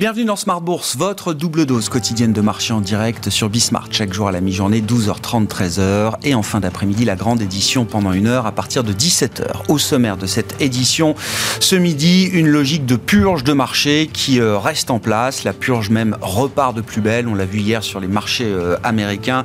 Bienvenue dans Smart Bourse, votre double dose quotidienne de marché en direct sur Bismart, chaque jour à la mi-journée, 12h30, 13h. Et en fin d'après-midi, la grande édition pendant une heure à partir de 17h. Au sommaire de cette édition, ce midi, une logique de purge de marché qui euh, reste en place. La purge même repart de plus belle. On l'a vu hier sur les marchés euh, américains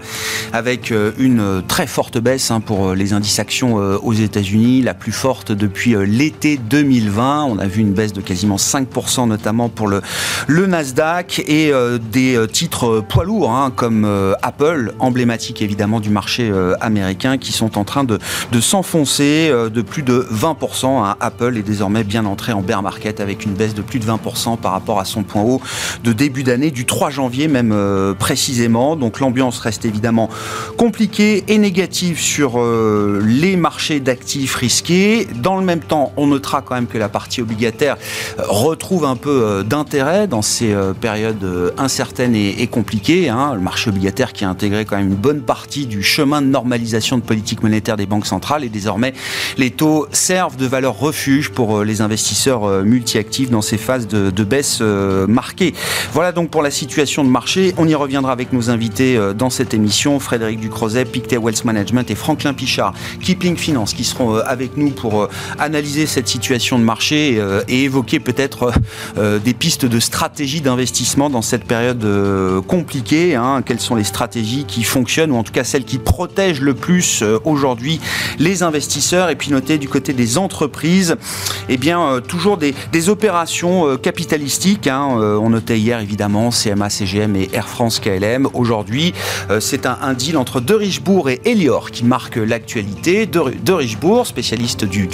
avec euh, une très forte baisse hein, pour les indices actions aux États-Unis, la plus forte depuis l'été 2020. On a vu une baisse de quasiment 5%, notamment pour le le Nasdaq et euh, des euh, titres poids lourds hein, comme euh, Apple, emblématique évidemment du marché américain, qui sont en train de, s'enfoncer de plus de 20%. Hein. Apple est désormais bien entré en bear market avec une baisse de plus de 20% par rapport à son point haut de début d'année, du 3 janvier même précisément. Donc l'ambiance reste évidemment compliquée et négative sur les marchés d'actifs risqués. Dans le même temps, on notera quand même que la partie obligataire retrouve un peu d'intérêt dans ces euh, périodes euh, incertaines et, compliquées. Hein. Le marché obligataire qui a intégré quand même une bonne partie du chemin de normalisation de politique monétaire des banques centrales et désormais les taux servent de valeur refuge pour euh, les investisseurs multi-actifs dans ces phases de, baisse marquées. Voilà donc pour la situation de marché. On y reviendra avec nos invités dans cette émission, Frédéric Ducrozet, Pictet Wealth Management et Franklin Pichard, Kipling Finance, qui seront avec nous pour analyser cette situation de marché et évoquer peut-être des pistes de stratégie stratégies d'investissement dans cette période euh, compliquée hein. Quelles sont les stratégies qui fonctionnent ou en tout cas celles qui protègent le plus euh, aujourd'hui les investisseurs? Et puis noter du côté des entreprises, eh bien euh, toujours des, opérations capitalistiques. Hein. on notait hier évidemment CMA, CGM et Air France KLM. Aujourd'hui, c'est un, deal entre De Richebourg et Elior qui marque l'actualité. De, de Richebourg, spécialiste du,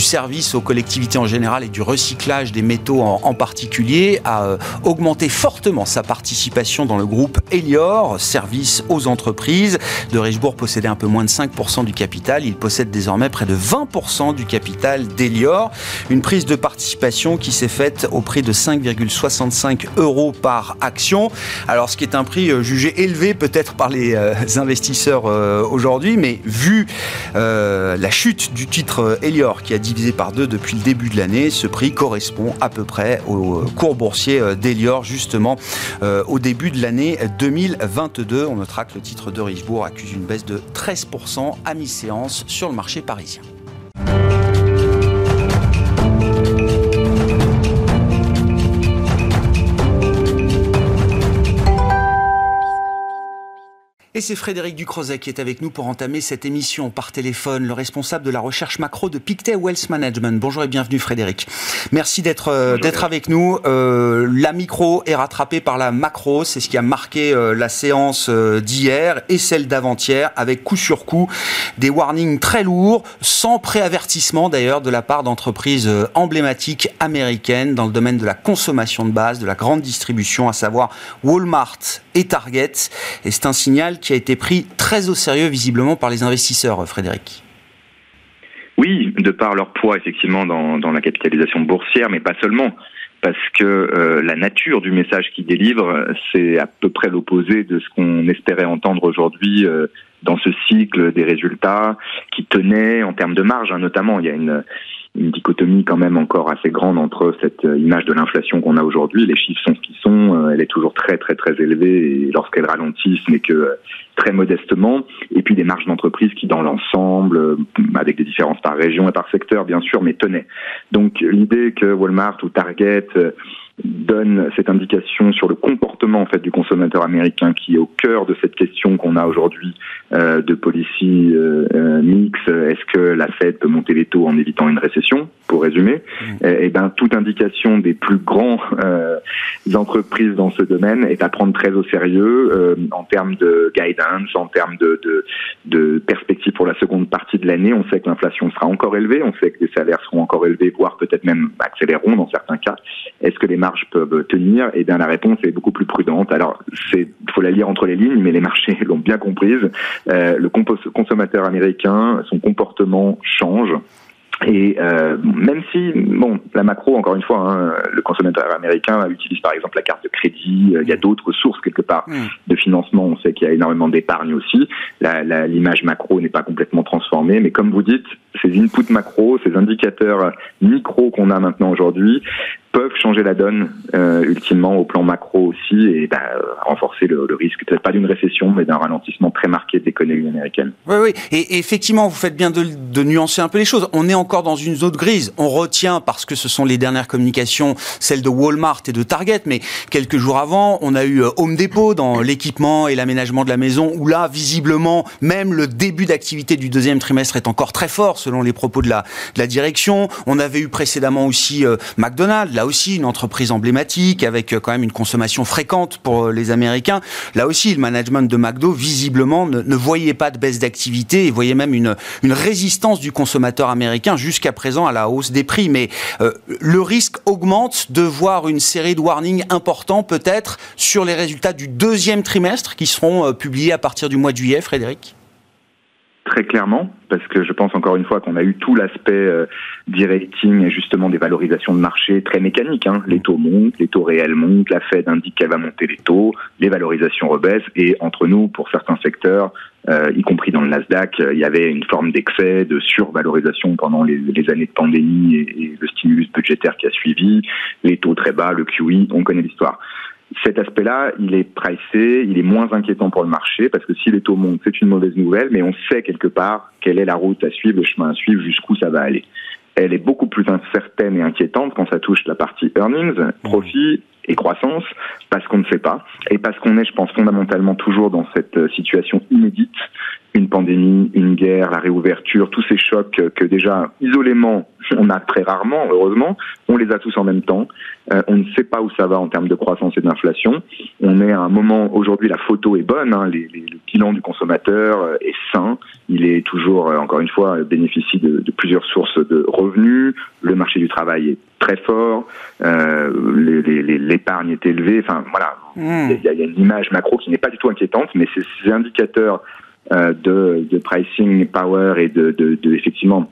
service aux collectivités en général et du recyclage des métaux en, en particulier, a euh, augmenté fortement sa participation dans le groupe Elior, service aux entreprises. De Richebourg possédait un peu moins de 5% du capital. Il possède désormais près de 20% du capital d'Elior. Une prise de participation qui s'est faite au prix de 5,65 euros par action. Alors, ce qui est un prix euh, jugé élevé peut-être par les euh, investisseurs aujourd'hui, mais vu la chute du titre Elior qui a divisé par deux depuis le début de l'année, ce prix correspond à peu près au cours boursier euh, d'Elior justement euh, au début de l'année 2022. On notera que le titre de Richebourg accuse une baisse de 13% à mi-séance sur le marché parisien. C'est Frédéric Ducrozet qui est avec nous pour entamer cette émission par téléphone, le responsable de la recherche macro de Pictet Wealth Management. Bonjour et bienvenue Frédéric. Merci d'être euh, d'être avec nous. Euh, la micro est rattrapée par la macro, c'est ce qui a marqué euh, la séance d'hier et celle d'avant-hier, avec coup sur coup des warnings très lourds, sans préavertissement d'ailleurs de la part d'entreprises emblématiques américaines dans le domaine de la consommation de base, de la grande distribution, à savoir Walmart et Target. Et c'est un signal qui a été pris très au sérieux visiblement par les investisseurs, Frédéric. Oui, de par leur poids effectivement dans, la capitalisation boursière, mais pas seulement parce que euh, la nature du message qu'ils délivrent, c'est à peu près l'opposé de ce qu'on espérait entendre aujourd'hui euh, dans ce cycle des résultats qui tenaient en termes de marge, hein, notamment. Il y a une, une dichotomie quand même encore assez grande entre cette euh, image de l'inflation qu'on a aujourd'hui. Les chiffres sont ce qu'ils sont. Euh, elle est toujours très très très élevée et lorsqu'elle ralentit, ce n'est que euh, très modestement. Et puis des marges d'entreprise qui, dans l'ensemble, avec des différences par région et par secteur, bien sûr, mais tenaient. Donc l'idée que Walmart ou Target donne cette indication sur le comportement en fait du consommateur américain qui est au cœur de cette question qu'on a aujourd'hui euh, de policy euh, euh, mix. Est-ce que la Fed peut monter les taux en évitant une récession Pour résumer, mmh. et, ben toute indication des plus grands entreprises dans ce domaine est à prendre très au sérieux en termes de guidance, en termes de, de, de perspective pour la seconde partie de l'année. On sait que l'inflation sera encore élevée, on sait que les salaires seront encore élevés, voire peut-être même accéléreront dans certains cas. Est-ce que les marges peuvent tenir? Eh bien la réponse est beaucoup plus prudente. Alors c'est faut la lire entre les lignes, mais les marchés l'ont bien comprise. Euh, le consommateur américain, son comportement change. Et euh, même si, bon, la macro, encore une fois, hein, le consommateur américain utilise par exemple la carte de crédit, euh, il y a d'autres sources quelque part mm. de financement, on sait qu'il y a énormément d'épargne aussi, l'image macro n'est pas complètement transformée, mais comme vous dites, ces inputs macro, ces indicateurs micro qu'on a maintenant aujourd'hui, peuvent changer la donne euh, ultimement au plan macro aussi et bah, renforcer le, risque peut-être pas d'une récession mais d'un ralentissement très marqué de l'économie américaine. Oui, oui, et, effectivement vous faites bien de, nuancer un peu les choses. On est encore dans une zone grise. On retient parce que ce sont les dernières communications, celles de Walmart et de Target, mais quelques jours avant, on a eu euh, Home Depot dans l'équipement et l'aménagement de la maison où là visiblement même le début d'activité du deuxième trimestre est encore très fort selon les propos de la, direction. On avait eu précédemment aussi euh, McDonald's là aussi une entreprise emblématique avec euh, quand même une consommation fréquente pour euh, les Américains. Là aussi, le management de McDo, visiblement, ne, voyait pas de baisse d'activité et voyait même une, résistance du consommateur américain jusqu'à présent à la hausse des prix. Mais euh, le risque augmente de voir une série de warnings importants peut-être sur les résultats du deuxième trimestre qui seront publiés à partir du mois de juillet, Frédéric? Très clairement, parce que je pense encore une fois qu'on a eu tout l'aspect euh, rating et justement des valorisations de marché très mécaniques. Hein. Les taux montent, les taux réels montent, la Fed indique qu'elle va monter les taux, les valorisations rebaissent et entre nous, pour certains secteurs, euh, y compris dans le Nasdaq, euh, il y avait une forme d'excès, de survalorisation pendant les, les années de pandémie et, et, le stimulus budgétaire qui a suivi, les taux très bas, le QE, on connaît l'histoire cet aspect-là, il est pricé, il est moins inquiétant pour le marché parce que si les taux montent, c'est une mauvaise nouvelle, mais on sait quelque part quelle est la route à suivre, le chemin à suivre, jusqu'où ça va aller. Elle est beaucoup plus incertaine et inquiétante quand ça touche la partie earnings, profit et croissance, parce qu'on ne sait pas, et parce qu'on est, je pense, fondamentalement toujours dans cette euh, situation inédite, une pandémie, une guerre, la réouverture, tous ces chocs que déjà isolément on a très rarement, heureusement, on les a tous en même temps. Euh, on ne sait pas où ça va en termes de croissance et d'inflation. On est à un moment, aujourd'hui la photo est bonne, hein, le bilan du consommateur euh, est sain, il est toujours, encore une fois, bénéficie de, plusieurs sources de revenus, le marché du travail est très fort, l'épargne est élevée, enfin voilà, mmh. il, y a, il y a une image macro qui n'est pas du tout inquiétante, mais ces, ces indicateurs euh, de, de, pricing power et de, de, de, effectivement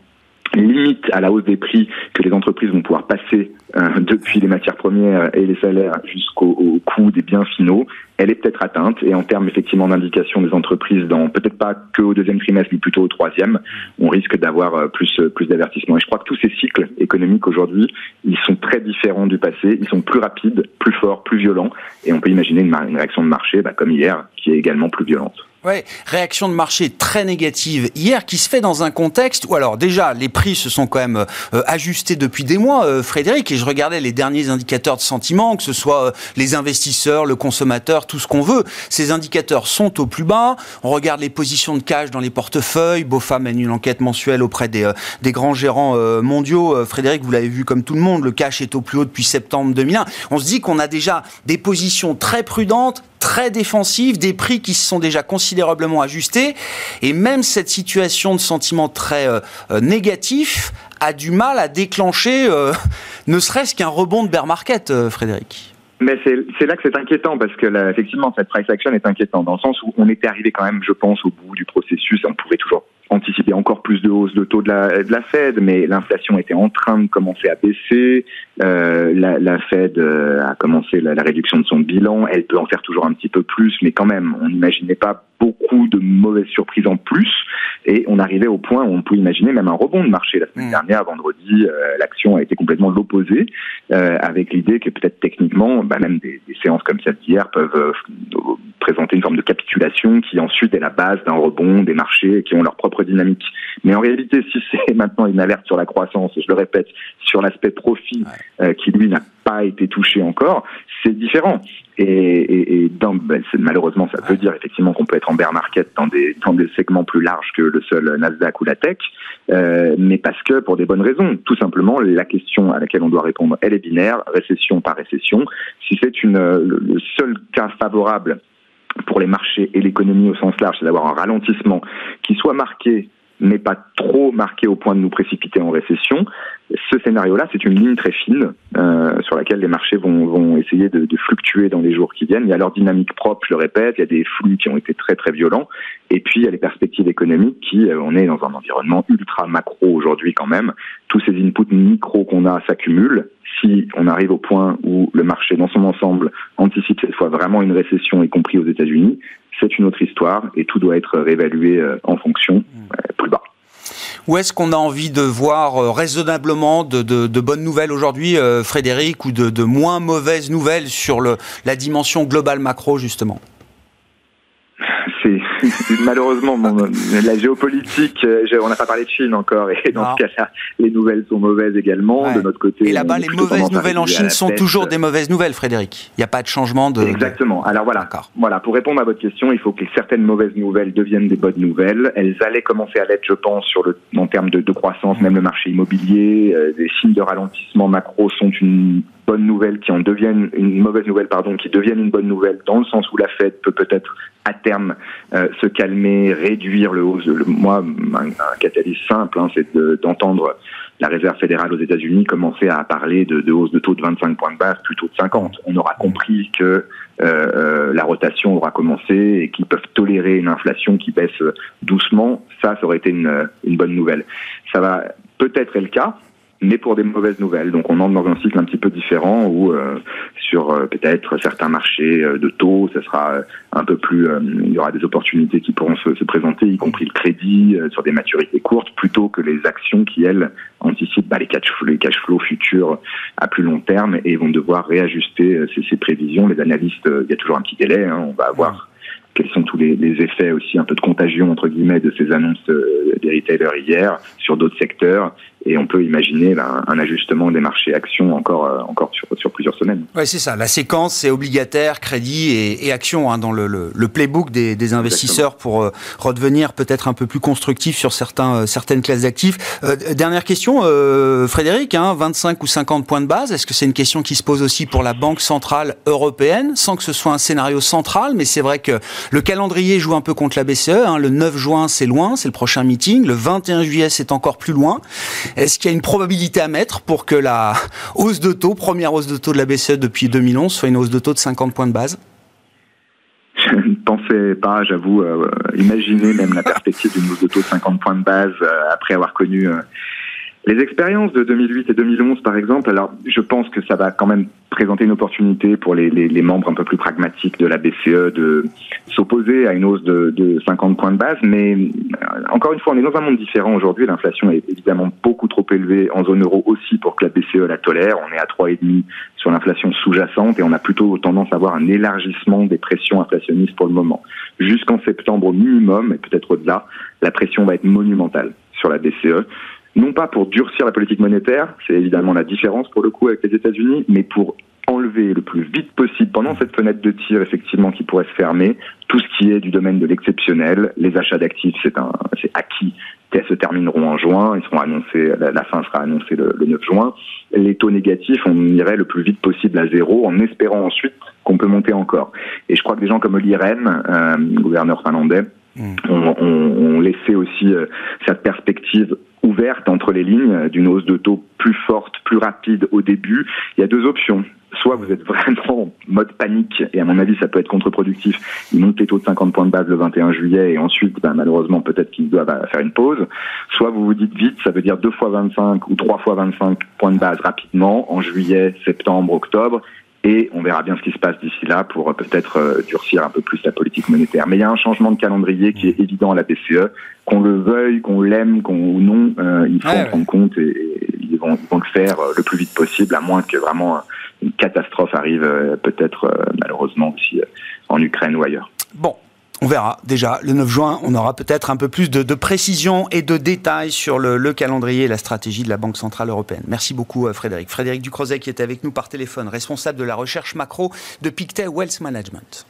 limite à la hausse des prix que les entreprises vont pouvoir passer euh, depuis les matières premières et les salaires jusqu'au coût des biens finaux, elle est peut-être atteinte. Et en termes effectivement d'indication des entreprises, dans peut-être pas que au deuxième trimestre, mais plutôt au troisième, on risque d'avoir euh, plus plus d'avertissements. Et je crois que tous ces cycles économiques aujourd'hui, ils sont très différents du passé. Ils sont plus rapides, plus forts, plus violents. Et on peut imaginer une, une réaction de marché, bah, comme hier, qui est également plus violente. Ouais, réaction de marché très négative hier qui se fait dans un contexte où alors déjà les prix se sont quand même euh, ajustés depuis des mois, euh, Frédéric, et je regardais les derniers indicateurs de sentiment, que ce soit euh, les investisseurs, le consommateur, tout ce qu'on veut, ces indicateurs sont au plus bas. On regarde les positions de cash dans les portefeuilles. BOFA mène une enquête mensuelle auprès des, euh, des grands gérants euh, mondiaux. Frédéric, vous l'avez vu comme tout le monde, le cash est au plus haut depuis septembre 2001. On se dit qu'on a déjà des positions très prudentes, très défensives, des prix qui se sont déjà considérablement ajustés, et même cette situation de sentiment très euh, négatif a du mal à déclencher euh, ne serait-ce qu'un rebond de bear market, euh, Frédéric. Mais c'est là que c'est inquiétant parce que là, effectivement cette price action est inquiétante dans le sens où on était arrivé quand même, je pense, au bout du processus. On pouvait toujours anticiper encore plus de hausse de taux de la, de la Fed, mais l'inflation était en train de commencer à baisser. Euh, la, la, Fed euh, a commencé la, la, réduction de son bilan. Elle peut en faire toujours un petit peu plus, mais quand même, on n'imaginait pas beaucoup de mauvaises surprises en plus. Et on arrivait au point où on pouvait imaginer même un rebond de marché. La semaine mmh. dernière, vendredi, euh, l'action a été complètement l'opposé, euh, avec l'idée que peut-être techniquement, bah, même des, des, séances comme celle d'hier peuvent euh, présenter une forme de capitulation qui ensuite est la base d'un rebond des marchés qui ont leur propre dynamique. Mais en réalité, si c'est maintenant une alerte sur la croissance, et je le répète, sur l'aspect profit euh, qui lui n'a pas été touché encore, c'est différent. Et, et, et dans, ben, malheureusement, ça veut dire effectivement qu'on peut être en bear market dans des, dans des segments plus larges que le seul Nasdaq ou la tech, euh, mais parce que pour des bonnes raisons. Tout simplement, la question à laquelle on doit répondre, elle est binaire, récession par récession. Si c'est une le seul cas favorable pour les marchés et l'économie au sens large, c'est d'avoir un ralentissement qui soit marqué mais pas trop marqué au point de nous précipiter en récession. Ce scénario-là, c'est une ligne très fine euh, sur laquelle les marchés vont, vont essayer de, de, fluctuer dans les jours qui viennent. Il y a leur dynamique propre, je le répète, il y a des flux qui ont été très très violents, et puis il y a les perspectives économiques qui, euh, on est dans un environnement ultra macro aujourd'hui quand même. Tous ces inputs micro qu'on a s'accumulent. Si on arrive au point où le marché dans son ensemble anticipe cette fois vraiment une récession, y compris aux États-Unis, c'est une autre histoire et tout doit être réévalué euh, en fonction euh, plus bas. Ou est-ce qu'on a envie de voir raisonnablement de, bonnes nouvelles aujourd'hui, Frédéric, ou de, moins mauvaises nouvelles sur le, la dimension globale macro, justement? malheureusement la géopolitique. Euh, on n'a pas parlé de Chine encore, et dans ce cas-là, les nouvelles sont mauvaises également de notre côté. Et là-bas, les mauvaises nouvelles en Chine sont toujours des mauvaises nouvelles, Frédéric. Il n'y a pas de changement de. Exactement. Alors voilà. Voilà. Pour répondre à votre question, il faut que certaines mauvaises nouvelles deviennent des bonnes nouvelles. Elles allaient commencer à l'être, je pense, sur le en termes de, croissance, même le marché immobilier. Euh, des signes de ralentissement macro sont une bonne nouvelle qui en deviennent une mauvaise nouvelle pardon qui deviennent une bonne nouvelle dans le sens où la Fed peut peut-être à terme euh, se calmer, réduire le hausse. Le, moi, un, un catalyse simple, hein, c'est d'entendre la Réserve fédérale aux États-Unis commencer à parler de, hausse de taux de 25 points de base plutôt de 50. On aura compris que euh, euh, la rotation aura commencé et qu'ils peuvent tolérer une inflation qui baisse doucement. Ça, ça aurait été une bonne nouvelle. Ça va peut-être être le cas, mais pour des mauvaises nouvelles. Donc on entre dans un cycle un petit peu différent où euh, sur euh, peut-être certains marchés euh, de taux, ça sera un peu plus, il y aura des opportunités qui pourront se, se présenter, y compris le crédit sur des maturités courtes, plutôt que les actions qui elles anticipent bah, les cash les cash flows futurs à plus long terme et vont devoir réajuster ces, ces prévisions. Les analystes, il y a toujours un petit délai, hein, on va avoir quels sont tous les, les, effets aussi un peu de contagion entre guillemets de ces annonces des retailers hier sur d'autres secteurs et on peut imaginer ben, un ajustement des marchés actions encore, euh, encore sur, sur plusieurs semaines. Oui, c'est ça. La séquence, c'est obligataire, crédit et, et action hein, dans le, le, le, playbook des, des investisseurs pour euh, redevenir peut-être un peu plus constructif sur certains, euh, certaines classes d'actifs. dernière question, Frédéric, hein, 25 ou 50 points de base, est-ce que c'est une question qui se pose aussi pour la Banque Centrale Européenne, sans que ce soit un scénario central, mais c'est vrai que le calendrier joue un peu contre la BCE. Hein, le 9 juin, c'est loin, c'est le prochain meeting. Le 21 juillet, c'est encore plus loin. Est-ce qu'il y a une probabilité à mettre pour que la hausse de taux, première hausse de taux de la BCE depuis 2011, soit une hausse de taux de 50 points de base? Je ne pensais pas, j'avoue, euh, imaginer même la perspective d'une hausse de taux de 50 points de base euh, après avoir connu euh, les expériences de 2008 et 2011, par exemple, alors je pense que ça va quand même présenter une opportunité pour les, membres un peu plus pragmatiques de la BCE de s'opposer à une hausse de, de, 50 points de base. Mais euh, encore une fois, on est dans un monde différent aujourd'hui. L'inflation est évidemment beaucoup trop élevée en zone euro aussi pour que la BCE la tolère. On est à 3,5 sur l'inflation sous-jacente et on a plutôt tendance à avoir un élargissement des pressions inflationnistes pour le moment. Jusqu'en septembre au minimum, et peut-être au-delà, la pression va être monumentale sur la BCE non pas pour durcir la politique monétaire, c'est évidemment la différence pour le coup avec les États-Unis, mais pour enlever le plus vite possible pendant cette fenêtre de tir effectivement qui pourrait se fermer tout ce qui est du domaine de l'exceptionnel. Les achats d'actifs, c'est acquis, elles se termineront en juin, ils seront annoncés, la, fin sera annoncée le, 9 juin. Les taux négatifs, on irait le plus vite possible à zéro, en espérant ensuite qu'on peut monter encore. Et je crois que des gens comme Oli Rehn, euh, gouverneur finlandais, mm. ont, laissé aussi euh, cette perspective ouverte entre les lignes d'une hausse de taux plus forte, plus rapide au début. Il y a deux options. Soit vous êtes vraiment en mode panique, et à mon avis ça peut être contre-productif, ils montent les taux de 50 points de base le 21 juillet, et ensuite ben, malheureusement peut-être qu'ils doivent faire une pause. Soit vous vous dites vite, ça veut dire deux fois 25 ou trois fois 25 points de base rapidement, en juillet, septembre, octobre, et on verra bien ce qui se passe d'ici là pour peut-être euh, durcir un peu plus la politique monétaire. Mais il y a un changement de calendrier qui est évident à la BCE, qu'on le veuille, qu'on l'aime, qu'on ou non, euh, il faut en prendre compte et, ils, vont, ils, vont, le faire euh, le plus vite possible, à moins que vraiment une catastrophe arrive, peut-être malheureusement aussi en Ukraine ou ailleurs. Bon, on verra déjà le 9 juin, on aura peut-être un peu plus de, précision et de détails sur le, le, calendrier et la stratégie de la Banque Centrale Européenne. Merci beaucoup Frédéric. Frédéric Ducrozet qui est avec nous par téléphone, responsable de la recherche macro de Pictet Wealth Management.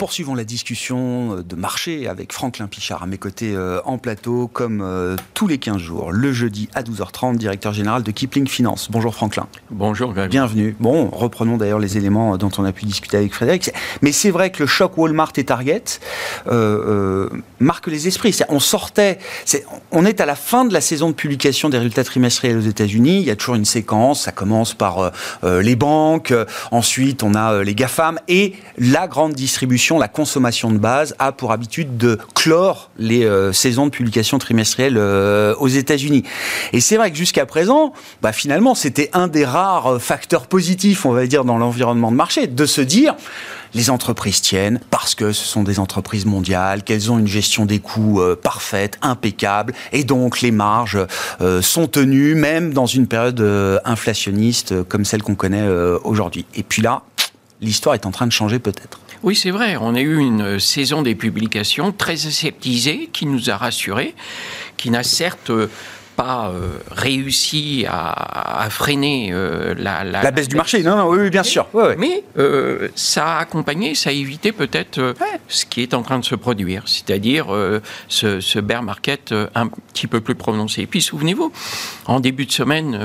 Poursuivons la discussion euh, de marché avec Franklin Pichard à mes côtés euh, en plateau, comme euh, tous les 15 jours, le jeudi à 12h30, directeur général de Kipling Finance. Bonjour Franklin. Bonjour Greg. Bienvenue. Bon, reprenons d'ailleurs les éléments dont on a pu discuter avec Frédéric. Mais c'est vrai que le choc Walmart et Target marque les esprits. on sortait, on est à la fin de la saison de publication des résultats trimestriels aux États-Unis. Il y a toujours une séquence. Ça commence par les banques, ensuite on a les GAFAM et la grande distribution la consommation de base a pour habitude de clore les saisons de publication trimestrielle aux États-Unis. Et c'est vrai que jusqu'à présent, bah, finalement, c'était un des rares facteurs positifs, on va dire, dans l'environnement de marché, de se dire les entreprises tiennent parce que ce sont des entreprises mondiales, qu'elles ont une gestion des coûts euh, parfaite, impeccable, et donc les marges euh, sont tenues même dans une période euh, inflationniste comme celle qu'on connaît aujourd'hui. Et puis là, l'histoire est en train de changer peut-être. Oui, c'est vrai. On a eu une saison des publications très aseptisée qui nous a rassurés, qui n'a certes pas euh, réussi à, freiner euh, la, la, baisse du marché. Non, non, oui, bien sûr. Mais euh, ça a accompagné, ça a évité peut-être ce qui est en train de se produire, c'est-à-dire ce, ce, bear market un petit peu plus prononcé. Et puis souvenez-vous, en début de semaine,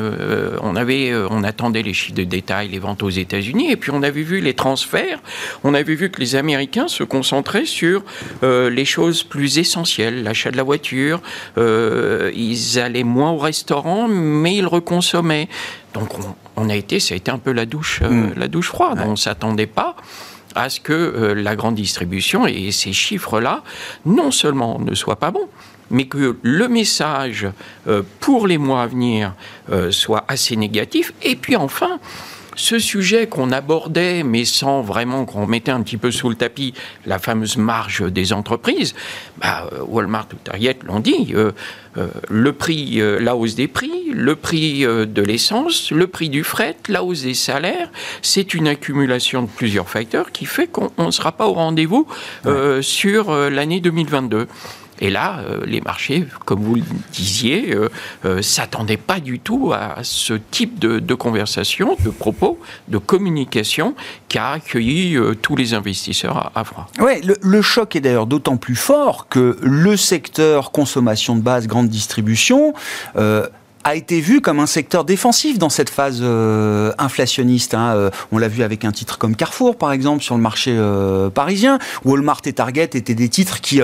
on avait, on attendait les chiffres de détail, les ventes aux États-Unis, et puis on avait vu les transferts. On avait vu que les Américains se concentraient sur les choses plus essentielles, l'achat de la voiture. ils allaient moins au restaurant, mais il reconsommait. Donc on, a été, ça a été un peu la douche, euh, hmm. la douche froide. On ne s'attendait pas à ce que euh, la grande distribution et ces chiffres-là, non seulement ne soient pas bons, mais que le message euh, pour les mois à venir soit assez négatif. Et puis enfin, ce sujet qu'on abordait, mais sans vraiment qu'on mettait un petit peu sous le tapis, la fameuse marge des entreprises, bah, Walmart ou Target l'ont dit, euh, euh, le prix, euh, la hausse des prix, le prix de l'essence, le prix du fret, la hausse des salaires, c'est une accumulation de plusieurs facteurs qui fait qu'on ne sera pas au rendez-vous sur l'année 2022. Et là, euh, les marchés, comme vous le disiez, ne euh, euh, s'attendaient pas du tout à ce type de, conversation, de propos, de communication qui a accueilli tous les investisseurs à, froid. Oui, le, choc est d'ailleurs d'autant plus fort que le secteur consommation de base, grande distribution, a été vu comme un secteur défensif dans cette phase euh, inflationniste. Hein. Euh, on l'a vu avec un titre comme Carrefour, par exemple, sur le marché euh, parisien. Walmart et Target étaient des titres qui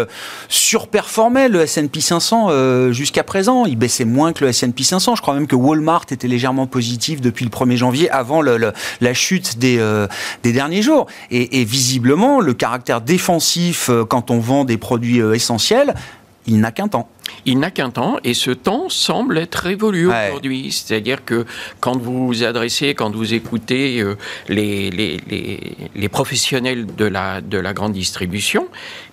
surperformaient le S&P 500 jusqu'à présent. Ils baissaient moins que le S&P 500. Je crois même que Walmart était légèrement positif depuis le 1er janvier, avant le, la chute des, des derniers jours. Et, et, visiblement, le caractère défensif quand on vend des produits essentiels, il n'a qu'un temps il n'a qu'un temps et ce temps semble être révolu aujourd'hui. C'est-à-dire que quand vous vous adressez, quand vous écoutez euh, les, les, les, les, professionnels de la, de la grande distribution,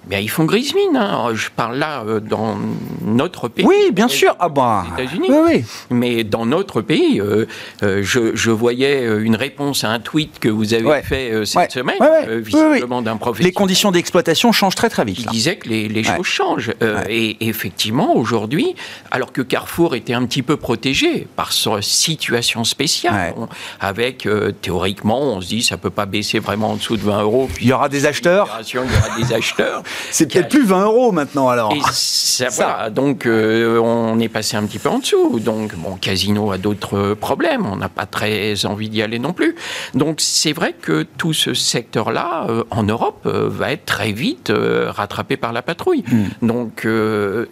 bien, ils font grise mine. Hein. Je parle là euh, dans notre pays. Oui, bien sûr. Ah bah, États-Unis. Oui, oui. Mais dans notre pays, euh, je, je, voyais une réponse à un tweet que vous avez fait cette semaine, visiblement d'un professionnel. Les conditions d'exploitation changent très très vite. Il disait que les, les choses changent. et effectivement, aujourd'hui, alors que Carrefour était un petit peu protégé par sa situation spéciale, avec euh, théoriquement, on se dit ça peut pas baisser vraiment en dessous de 20 euros. il y aura des acheteurs. Il y aura des acheteurs. C'est peut-être plus 20 euros maintenant alors. ça, donc euh, on est passé un petit peu en dessous. Donc bon, Casino a d'autres problèmes. On n'a pas très envie d'y aller non plus. Donc c'est vrai que tout ce secteur-là euh, en Europe va être très vite rattrapé par la patrouille. Hmm. Donc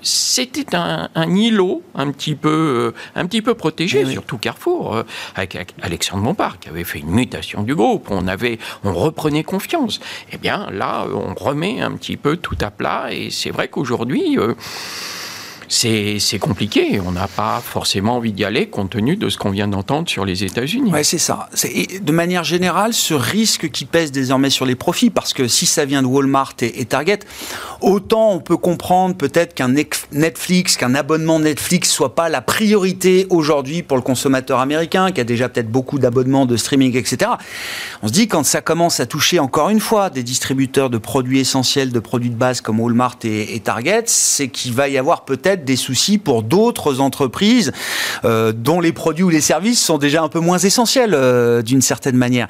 c'est c'était un, îlot un petit peu, euh, un petit peu protégé, surtout Carrefour, euh, avec, Alexandre Bompard, qui avait fait une mutation du groupe. On, avait, on reprenait confiance. Eh bien, là, on remet un petit peu tout à plat. Et c'est vrai qu'aujourd'hui, euh, c'est compliqué. On n'a pas forcément envie d'y aller compte tenu de ce qu'on vient d'entendre sur les États-Unis. Oui, c'est ça. De manière générale, ce risque qui pèse désormais sur les profits, parce que si ça vient de Walmart et, Target, autant on peut comprendre peut-être qu'un Netflix, qu'un abonnement Netflix soit pas la priorité aujourd'hui pour le consommateur américain, qui a déjà peut-être beaucoup d'abonnements de streaming, etc. On se dit quand ça commence à toucher encore une fois des distributeurs de produits essentiels, de produits de base comme Walmart et Target, c'est qu'il va y avoir peut-être des soucis pour d'autres entreprises euh, dont les produits ou les services sont déjà un peu moins essentiels euh, d'une certaine manière.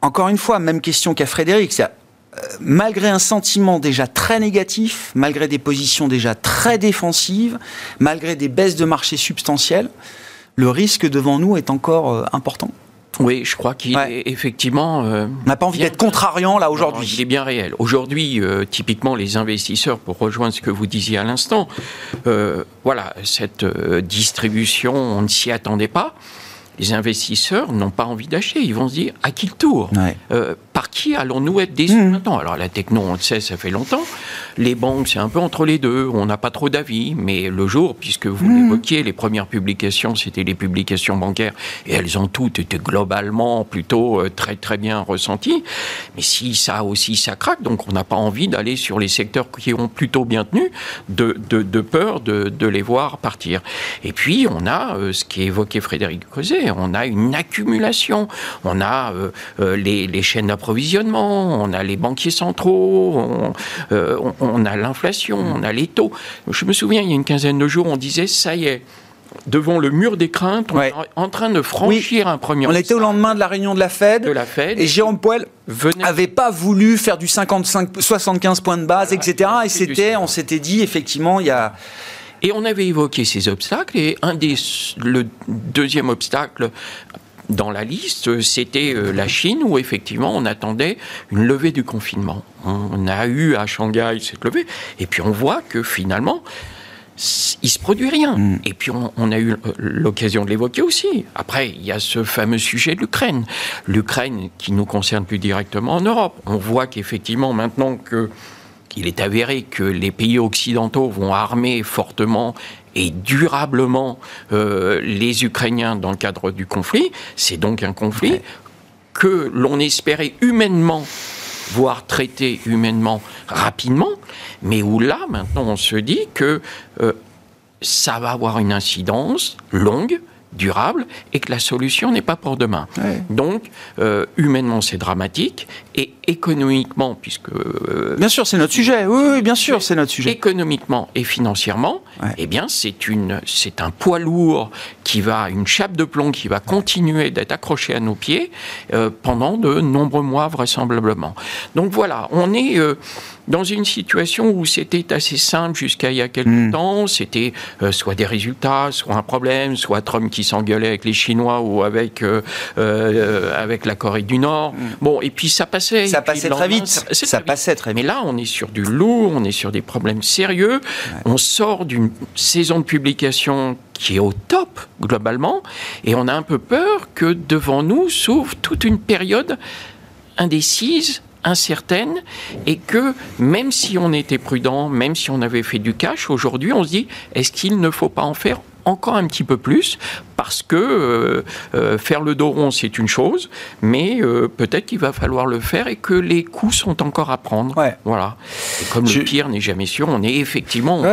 Encore une fois, même question qu'à Frédéric. Euh, malgré un sentiment déjà très négatif, malgré des positions déjà très défensives, malgré des baisses de marché substantielles, le risque devant nous est encore important. Oui, je crois qu'il est effectivement. Euh, on n'a pas envie d'être contrariant là aujourd'hui. Il est bien réel. Aujourd'hui, euh, typiquement, les investisseurs, pour rejoindre ce que vous disiez à l'instant, euh, voilà, cette distribution, on ne s'y attendait pas. Les investisseurs n'ont pas envie d'acheter. Ils vont se dire à qui le tour? Par qui allons-nous être déçus mmh. maintenant Alors la techno, on le sait, ça fait longtemps. Les banques, c'est un peu entre les deux. On n'a pas trop d'avis, mais le jour, puisque vous mmh. l'évoquiez, les premières publications, c'était les publications bancaires, et elles ont toutes été globalement plutôt euh, très très bien ressenties. Mais si ça aussi ça craque, donc on n'a pas envie d'aller sur les secteurs qui ont plutôt bien tenu, de, de, peur de, de, les voir partir. Et puis on a euh, ce qui évoqué Frédéric Creuset, on a une accumulation, on a euh, les, les, chaînes d'approvisionnement, on a les banquiers centraux, on, on a l'inflation, on a les taux. Je me souviens, il y a une quinzaine de jours, on disait, ça y est, devant le mur des craintes, on est en train de franchir un premier. On était au lendemain de la réunion de la Fed. De la Fed. Et Jérôme Poel n'avait pas voulu faire du 55, 75 points de base, etc. Et c'était, on s'était dit, effectivement, il y a. Et on avait évoqué ces obstacles. Et un des, le deuxième obstacle dans la liste, c'était euh, la Chine, où effectivement on attendait une levée du confinement. On a eu à Shanghai cette levée, et puis on voit que finalement, il se produit rien. Mm. Et puis on, a eu l'occasion de l'évoquer aussi. Après, il y a ce fameux sujet de l'Ukraine. L'Ukraine qui nous concerne plus directement en Europe. On voit qu'effectivement, maintenant que il est avéré que les pays occidentaux vont armer fortement et durablement euh, les Ukrainiens dans le cadre du conflit, c'est donc un conflit que l'on espérait humainement voire traiter humainement rapidement, mais où là, maintenant, on se dit que euh, ça va avoir une incidence longue, durable et que la solution n'est pas pour demain. Donc, euh, humainement, c'est dramatique et économiquement, puisque... Euh, bien sûr, c'est notre sujet. Oui, bien sûr, c'est notre sujet. Économiquement et financièrement, eh bien, c'est une, c'est un poids lourd qui va, une chape de plomb qui va continuer d'être accrochée à nos pieds pendant de nombreux mois vraisemblablement. Donc voilà, on est dans une situation où c'était assez simple jusqu'à il y a quelques hmm. temps. C'était euh, soit des résultats, soit un problème, soit Trump qui s'engueulait avec les Chinois ou avec, euh, euh, avec la Corée du Nord. Hmm. Bon, et puis ça passait. Ça passait très vite. Ça, passait très vite. Mais là, on est sur du lourd, on est sur des problèmes sérieux. On sort d'une saison de publication qui est au top globalement, et on a un peu peur que devant nous s'ouvre toute une période indécise incertaine et que même si on était prudent, même si on avait fait du cash, aujourd'hui on se dit est-ce qu'il ne faut pas en faire encore un petit peu plus parce que euh, euh, faire le dos rond, c'est une chose, mais euh, peut-être qu'il va falloir le faire et que les coûts sont encore à prendre. Voilà. Et comme le pire n'est jamais sûr, on est effectivement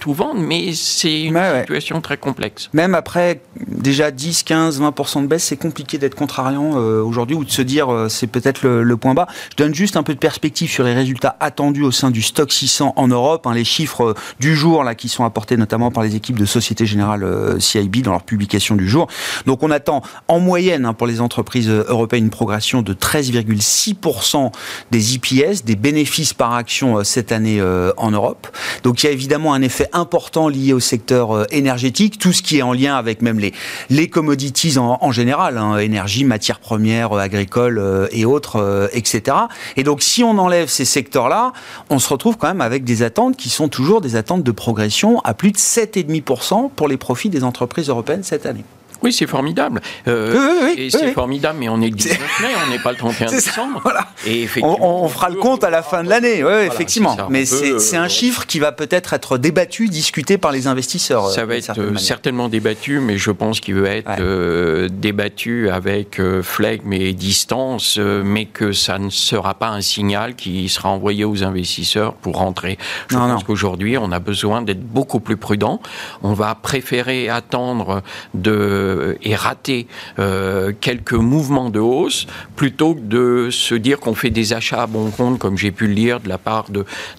tout vendre, mais c'est une situation très complexe. Même après déjà 10, 15, 20% de baisse, c'est compliqué d'être contrariant aujourd'hui ou de se dire c'est peut-être le, point bas. Je donne juste un peu de perspective sur les résultats attendus au sein du stock 600 en Europe. Hein, les chiffres du jour là qui sont apportés notamment par les équipes de Société Générale CIB dans leur publication du jour. Donc on attend en moyenne hein, pour les entreprises européennes une progression de 13,6% des IPS, des bénéfices par action euh, cette année euh, en Europe. Donc il y a évidemment un effet important lié au secteur euh, énergétique, tout ce qui est en lien avec même les, les commodities en, général, hein, énergie, matières premières, agricoles et autres, etc. Et donc si on enlève ces secteurs-là, on se retrouve quand même avec des attentes qui sont toujours des attentes de progression à plus de 7,5% pour les profits des entreprises européennes cette année. الثانية Oui, c'est formidable. Euh, et c'est formidable, mais on est le 19 mai, on n'est pas le 31 décembre. Voilà. Et on, on, fera le compte à la fin de l'année, oui, effectivement. mais c'est un euh, chiffre qui va peut-être être débattu, discuté par les investisseurs. Ça va être certainement débattu, mais je pense qu'il va être euh, débattu avec flegme et distance, mais que ça ne sera pas un signal qui sera envoyé aux investisseurs pour rentrer. Je pense qu'aujourd'hui, on a besoin d'être beaucoup plus prudent. On va préférer attendre de et rater euh, quelques mouvements de hausse plutôt que de se dire qu'on fait des achats à bon compte, comme j'ai pu le lire de la part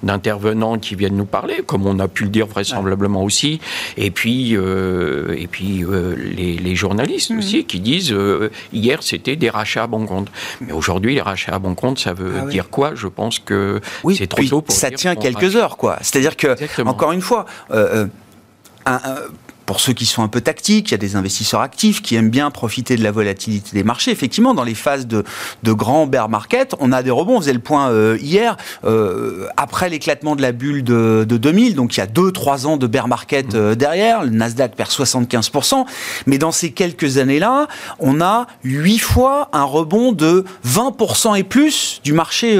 d'intervenants qui viennent nous parler, comme on a pu le dire vraisemblablement aussi, et puis, euh, et puis euh, les, journalistes mmh. aussi qui disent hier c'était des rachats à bon compte. Mais aujourd'hui, les rachats à bon compte, ça veut ah dire quoi? Je pense que c'est trop tôt pour ça tient quelques heures, quoi. C'est-à-dire que, encore une fois, un pour ceux qui sont un peu tactiques, il y a des investisseurs actifs qui aiment bien profiter de la volatilité des marchés. Effectivement, dans les phases de, de grand bear market, on a des rebonds. On faisait le point euh, hier, euh, après l'éclatement de la bulle de, de, 2000, donc il y a 2-3 ans de bear market euh, derrière, le Nasdaq perd 75%, mais dans ces quelques années-là, on a 8 fois un rebond de 20% et plus du marché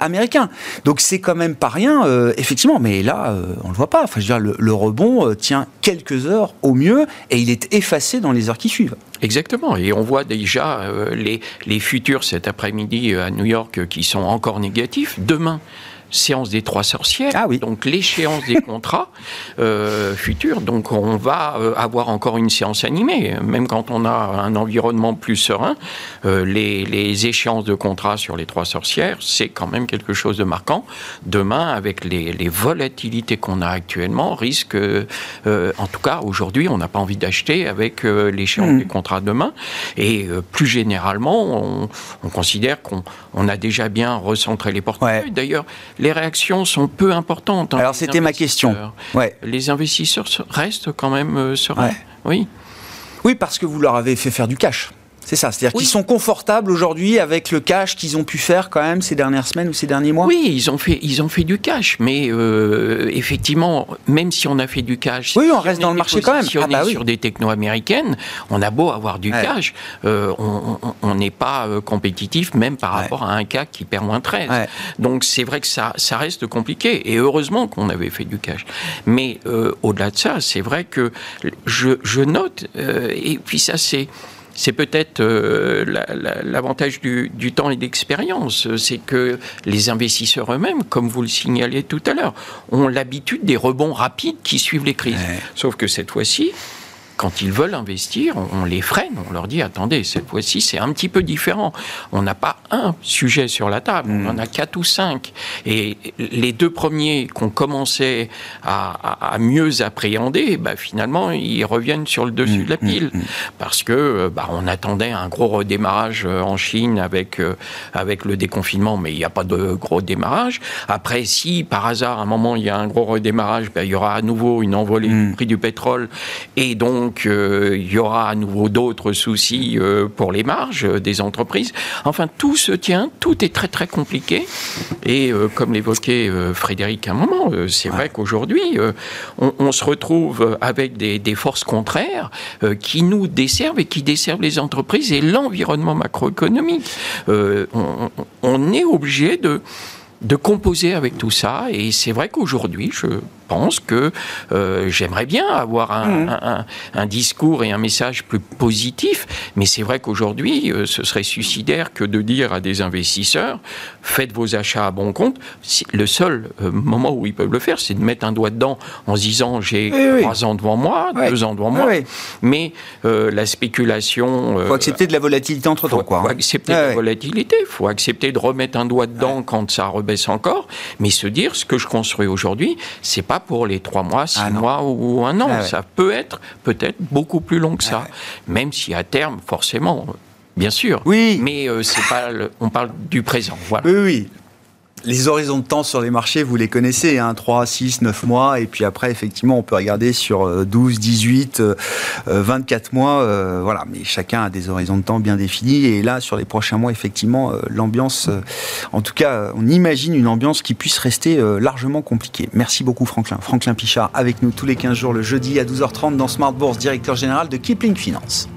américain. Donc c'est quand même pas rien, effectivement, mais là, on le voit pas. Enfin, je veux dire, le rebond tient quelques heures au mieux et il est effacé dans les heures qui suivent. Exactement. Et on voit déjà euh, les, les futurs cet après-midi à New York qui sont encore négatifs. Demain, séance des trois sorcières, ah oui. donc l'échéance des contrats euh, futurs. Donc on va euh, avoir encore une séance animée, même quand on a un environnement plus serein. Euh, les, les, échéances de contrats sur les trois sorcières, c'est quand même quelque chose de marquant. Demain, avec les, les volatilités qu'on a actuellement, risque, euh, en tout cas aujourd'hui, on n'a pas envie d'acheter avec l'échéance mmh. des contrats demain. Et plus généralement, on, on considère qu'on on a déjà bien recentré les portefeuilles. Ouais. D'ailleurs, les réactions sont peu importantes. Alors c'était ma question. Ouais. Les investisseurs restent quand même euh, sereins. Ouais. Oui. Oui, parce que vous leur avez fait faire du cash. C'est ça, c'est-à-dire oui. qu'ils sont confortables aujourd'hui avec le cash qu'ils ont pu faire quand même ces dernières semaines ou ces derniers mois? Oui, ils ont fait, ils ont fait du cash, mais euh, effectivement, même si on a fait du cash, oui, on si reste on dans le marché quand même. Ah bah oui. sur des techno américaines, on a beau avoir du ouais. cash, euh, on n'est pas euh, compétitif même par rapport ouais. à un CAC qui perd moins 13. Donc c'est vrai que ça, ça reste compliqué, et heureusement qu'on avait fait du cash. Mais euh, au-delà de ça, c'est vrai que je, je note, euh, et puis ça c'est c'est peut-être euh, l'avantage la, du, du, temps et d'expérience, c'est que les investisseurs eux-mêmes, comme vous le signalez tout à l'heure, ont l'habitude des rebonds rapides qui suivent les crises. Ouais. Sauf que cette fois-ci, quand ils veulent investir, on, les freine, on leur dit attendez, cette fois-ci c'est un petit peu différent. On n'a pas un sujet sur la table, mmh. on en a quatre ou cinq. Et les deux premiers qu'on commençait à, à, à, mieux appréhender, bah, finalement ils reviennent sur le dessus mmh, de la pile mmh, parce que bah, on attendait un gros redémarrage en Chine avec euh, avec le déconfinement, mais il n'y a pas de gros démarrage. Après, si par hasard à un moment il y a un gros redémarrage, bah, il y aura à nouveau une envolée du prix du pétrole et donc donc euh, il y aura à nouveau d'autres soucis euh, pour les marges euh, des entreprises. Enfin, tout se tient, tout est très très compliqué. Et comme l'évoquait Frédéric à un moment, c'est ouais. vrai qu'aujourd'hui, on, on, se retrouve avec des, des forces contraires qui nous desservent et qui desservent les entreprises et l'environnement macroéconomique. On, on, est obligé de de composer avec tout ça. Et c'est vrai qu'aujourd'hui, je pense que euh, j'aimerais bien avoir un, mmh. un, un, un, discours et un message plus positif, mais c'est vrai qu'aujourd'hui, euh, ce serait suicidaire que de dire à des investisseurs faites vos achats à bon compte. Le seul euh, moment où ils peuvent le faire, c'est de mettre un doigt dedans en se disant j'ai oui, trois oui. ans devant moi, oui. deux ans devant moi, mais la spéculation. Il faut accepter de la volatilité entre temps. Il faut, quoi, faut accepter de la volatilité, il faut accepter de remettre un doigt dedans quand ça rebaisse encore, mais se dire ce que je construis aujourd'hui, c'est pas pour les trois mois, six ah mois ou un an. Ah ouais. Ça peut être peut-être beaucoup plus long que ça, ah ouais. même si à terme, forcément, bien sûr. Oui. Mais euh, c'est pas, le, on parle du présent. Voilà. Oui, oui. Les horizons de temps sur les marchés, vous les connaissez, hein, 3, 6, 9 mois, et puis après, effectivement, on peut regarder sur 12, 18, 24 mois, euh, voilà, mais chacun a des horizons de temps bien définis, et là, sur les prochains mois, effectivement, euh, l'ambiance, euh, en tout cas, on imagine une ambiance qui puisse rester largement compliquée. Merci beaucoup, Franklin. Franklin Pichard, avec nous tous les 15 jours, le jeudi à 12h30 dans Smart Bourse, directeur général de Kipling Finance.